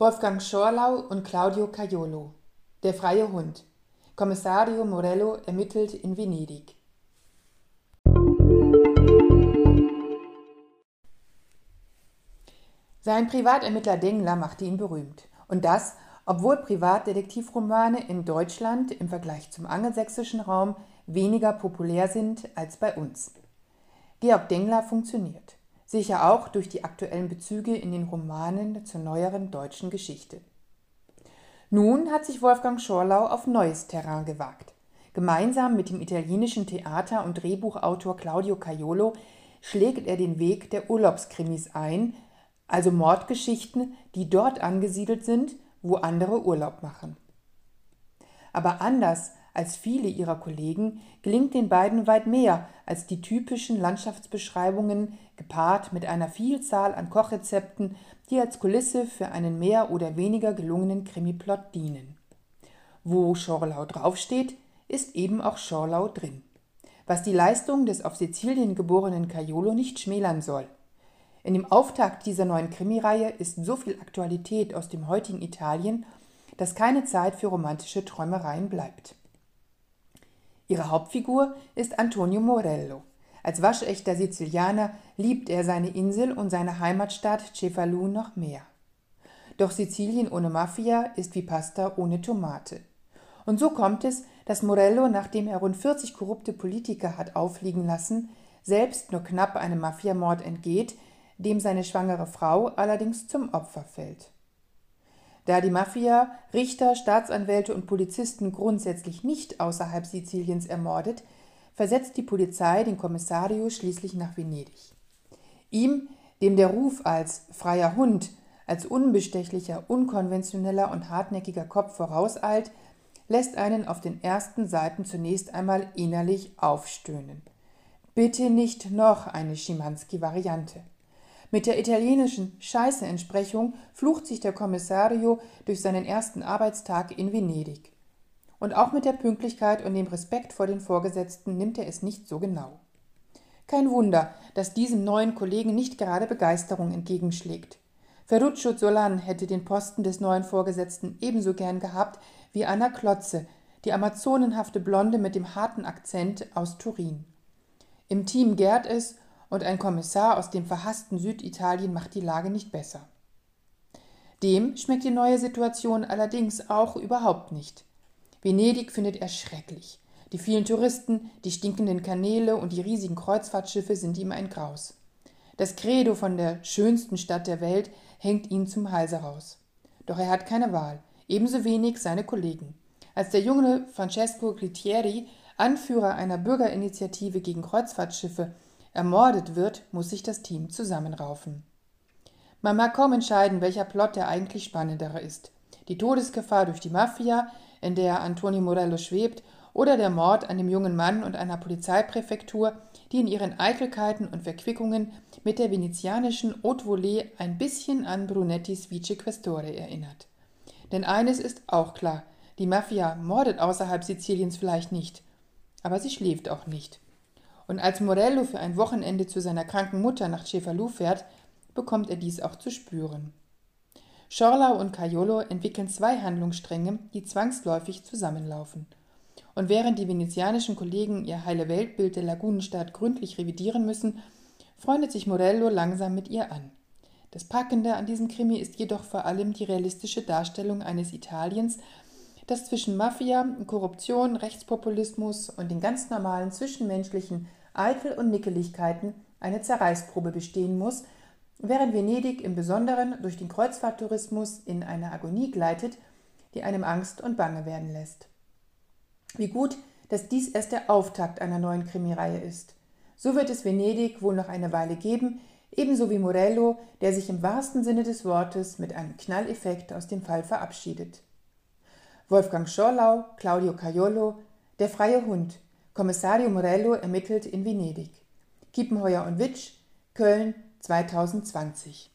Wolfgang Schorlau und Claudio Caiolo Der freie Hund Kommissario Morello ermittelt in Venedig Sein Privatermittler Dengler machte ihn berühmt. Und das, obwohl Privatdetektivromane in Deutschland im Vergleich zum angelsächsischen Raum weniger populär sind als bei uns. Georg Dengler funktioniert sicher auch durch die aktuellen Bezüge in den Romanen zur neueren deutschen Geschichte. Nun hat sich Wolfgang Schorlau auf neues Terrain gewagt. Gemeinsam mit dem italienischen Theater- und Drehbuchautor Claudio Caiolo schlägt er den Weg der Urlaubskrimis ein, also Mordgeschichten, die dort angesiedelt sind, wo andere Urlaub machen. Aber anders als viele ihrer Kollegen gelingt den beiden weit mehr als die typischen Landschaftsbeschreibungen, gepaart mit einer Vielzahl an Kochrezepten, die als Kulisse für einen mehr oder weniger gelungenen Krimiplot dienen. Wo Schorlau draufsteht, ist eben auch Schorlau drin. Was die Leistung des auf Sizilien geborenen Caiolo nicht schmälern soll. In dem Auftakt dieser neuen Krimireihe ist so viel Aktualität aus dem heutigen Italien, dass keine Zeit für romantische Träumereien bleibt. Ihre Hauptfigur ist Antonio Morello. Als waschechter Sizilianer liebt er seine Insel und seine Heimatstadt Cefalù noch mehr. Doch Sizilien ohne Mafia ist wie Pasta ohne Tomate. Und so kommt es, dass Morello, nachdem er rund 40 korrupte Politiker hat aufliegen lassen, selbst nur knapp einem Mafiamord entgeht, dem seine schwangere Frau allerdings zum Opfer fällt. Da die Mafia Richter, Staatsanwälte und Polizisten grundsätzlich nicht außerhalb Siziliens ermordet, versetzt die Polizei den Kommissario schließlich nach Venedig. Ihm, dem der Ruf als freier Hund, als unbestechlicher, unkonventioneller und hartnäckiger Kopf vorauseilt, lässt einen auf den ersten Seiten zunächst einmal innerlich aufstöhnen. Bitte nicht noch eine Schimanski-Variante. Mit der italienischen Scheiße-Entsprechung flucht sich der Kommissario durch seinen ersten Arbeitstag in Venedig. Und auch mit der Pünktlichkeit und dem Respekt vor den Vorgesetzten nimmt er es nicht so genau. Kein Wunder, dass diesem neuen Kollegen nicht gerade Begeisterung entgegenschlägt. Ferruccio Solan hätte den Posten des neuen Vorgesetzten ebenso gern gehabt wie Anna Klotze, die amazonenhafte Blonde mit dem harten Akzent aus Turin. Im Team gärt es und ein Kommissar aus dem verhassten Süditalien macht die Lage nicht besser. Dem schmeckt die neue Situation allerdings auch überhaupt nicht. Venedig findet er schrecklich. Die vielen Touristen, die stinkenden Kanäle und die riesigen Kreuzfahrtschiffe sind ihm ein Graus. Das Credo von der schönsten Stadt der Welt hängt ihm zum Halse raus. Doch er hat keine Wahl, ebenso wenig seine Kollegen. Als der junge Francesco Glittieri, Anführer einer Bürgerinitiative gegen Kreuzfahrtschiffe, ermordet wird, muss sich das Team zusammenraufen. Man mag kaum entscheiden, welcher Plot der eigentlich spannendere ist. Die Todesgefahr durch die Mafia, in der Antonio Morello schwebt, oder der Mord an dem jungen Mann und einer Polizeipräfektur, die in ihren Eitelkeiten und Verquickungen mit der venezianischen Haute Volée ein bisschen an Brunettis Vice Questore erinnert. Denn eines ist auch klar, die Mafia mordet außerhalb Siziliens vielleicht nicht, aber sie schläft auch nicht. Und als Morello für ein Wochenende zu seiner kranken Mutter nach Cefalù fährt, bekommt er dies auch zu spüren. Schorlau und Caiolo entwickeln zwei Handlungsstränge, die zwangsläufig zusammenlaufen. Und während die venezianischen Kollegen ihr heile Weltbild der Lagunenstadt gründlich revidieren müssen, freundet sich Morello langsam mit ihr an. Das Packende an diesem Krimi ist jedoch vor allem die realistische Darstellung eines Italiens, das zwischen Mafia, Korruption, Rechtspopulismus und den ganz normalen zwischenmenschlichen Eitel und Nickeligkeiten eine Zerreißprobe bestehen muss, während Venedig im Besonderen durch den Kreuzfahrttourismus in eine Agonie gleitet, die einem Angst und Bange werden lässt. Wie gut, dass dies erst der Auftakt einer neuen Krimireihe ist. So wird es Venedig wohl noch eine Weile geben, ebenso wie Morello, der sich im wahrsten Sinne des Wortes mit einem Knalleffekt aus dem Fall verabschiedet. Wolfgang Schorlau, Claudio Caiolo, Der freie Hund, Kommissario Morello ermittelt in Venedig. Kiepenheuer und Witsch, Köln 2020.